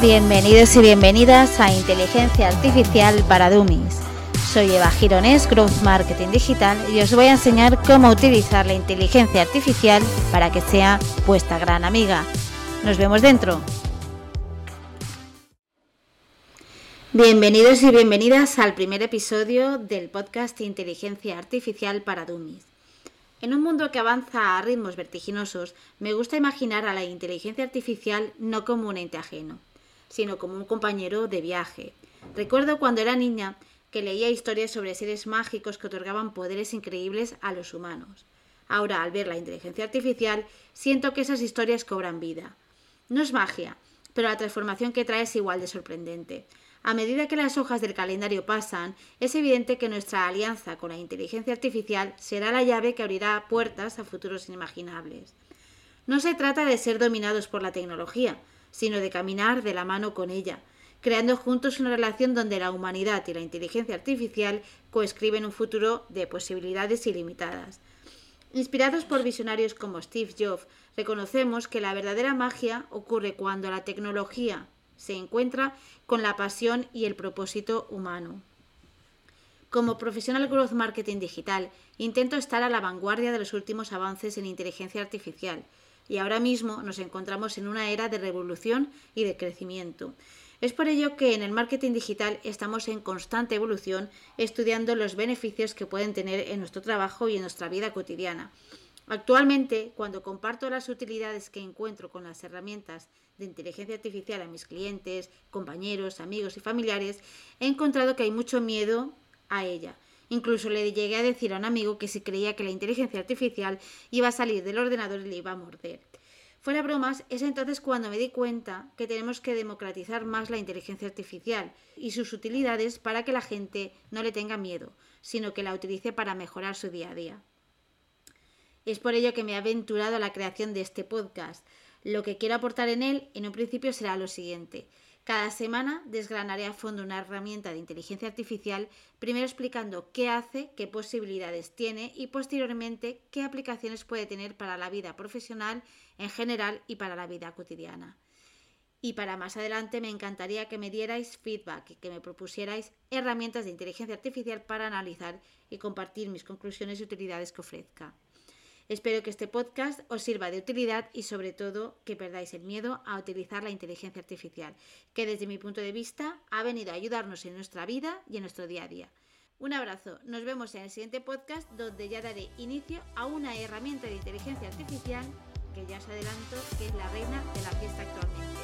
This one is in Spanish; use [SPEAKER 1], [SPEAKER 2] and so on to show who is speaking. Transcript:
[SPEAKER 1] Bienvenidos y bienvenidas a Inteligencia Artificial para Dummies. Soy Eva Gironés, Growth Marketing Digital, y os voy a enseñar cómo utilizar la inteligencia artificial para que sea vuestra gran amiga. Nos vemos dentro. Bienvenidos y bienvenidas al primer episodio del podcast Inteligencia Artificial para Dummies. En un mundo que avanza a ritmos vertiginosos, me gusta imaginar a la inteligencia artificial no como un ente ajeno, sino como un compañero de viaje. Recuerdo cuando era niña que leía historias sobre seres mágicos que otorgaban poderes increíbles a los humanos. Ahora, al ver la inteligencia artificial, siento que esas historias cobran vida. No es magia, pero la transformación que trae es igual de sorprendente. A medida que las hojas del calendario pasan, es evidente que nuestra alianza con la inteligencia artificial será la llave que abrirá puertas a futuros inimaginables. No se trata de ser dominados por la tecnología, sino de caminar de la mano con ella, creando juntos una relación donde la humanidad y la inteligencia artificial coescriben un futuro de posibilidades ilimitadas. Inspirados por visionarios como Steve Jobs, reconocemos que la verdadera magia ocurre cuando la tecnología se encuentra con la pasión y el propósito humano. Como profesional growth marketing digital, intento estar a la vanguardia de los últimos avances en inteligencia artificial y ahora mismo nos encontramos en una era de revolución y de crecimiento. Es por ello que en el marketing digital estamos en constante evolución estudiando los beneficios que pueden tener en nuestro trabajo y en nuestra vida cotidiana. Actualmente, cuando comparto las utilidades que encuentro con las herramientas de inteligencia artificial a mis clientes, compañeros, amigos y familiares, he encontrado que hay mucho miedo a ella. Incluso le llegué a decir a un amigo que si creía que la inteligencia artificial iba a salir del ordenador y le iba a morder. Fuera bromas, es entonces cuando me di cuenta que tenemos que democratizar más la inteligencia artificial y sus utilidades para que la gente no le tenga miedo, sino que la utilice para mejorar su día a día. Es por ello que me he aventurado a la creación de este podcast. Lo que quiero aportar en él, en un principio, será lo siguiente. Cada semana desgranaré a fondo una herramienta de inteligencia artificial, primero explicando qué hace, qué posibilidades tiene y posteriormente qué aplicaciones puede tener para la vida profesional en general y para la vida cotidiana. Y para más adelante me encantaría que me dierais feedback y que me propusierais herramientas de inteligencia artificial para analizar y compartir mis conclusiones y utilidades que ofrezca. Espero que este podcast os sirva de utilidad y sobre todo que perdáis el miedo a utilizar la inteligencia artificial, que desde mi punto de vista ha venido a ayudarnos en nuestra vida y en nuestro día a día. Un abrazo, nos vemos en el siguiente podcast donde ya daré inicio a una herramienta de inteligencia artificial que ya os adelanto que es la reina de la fiesta actual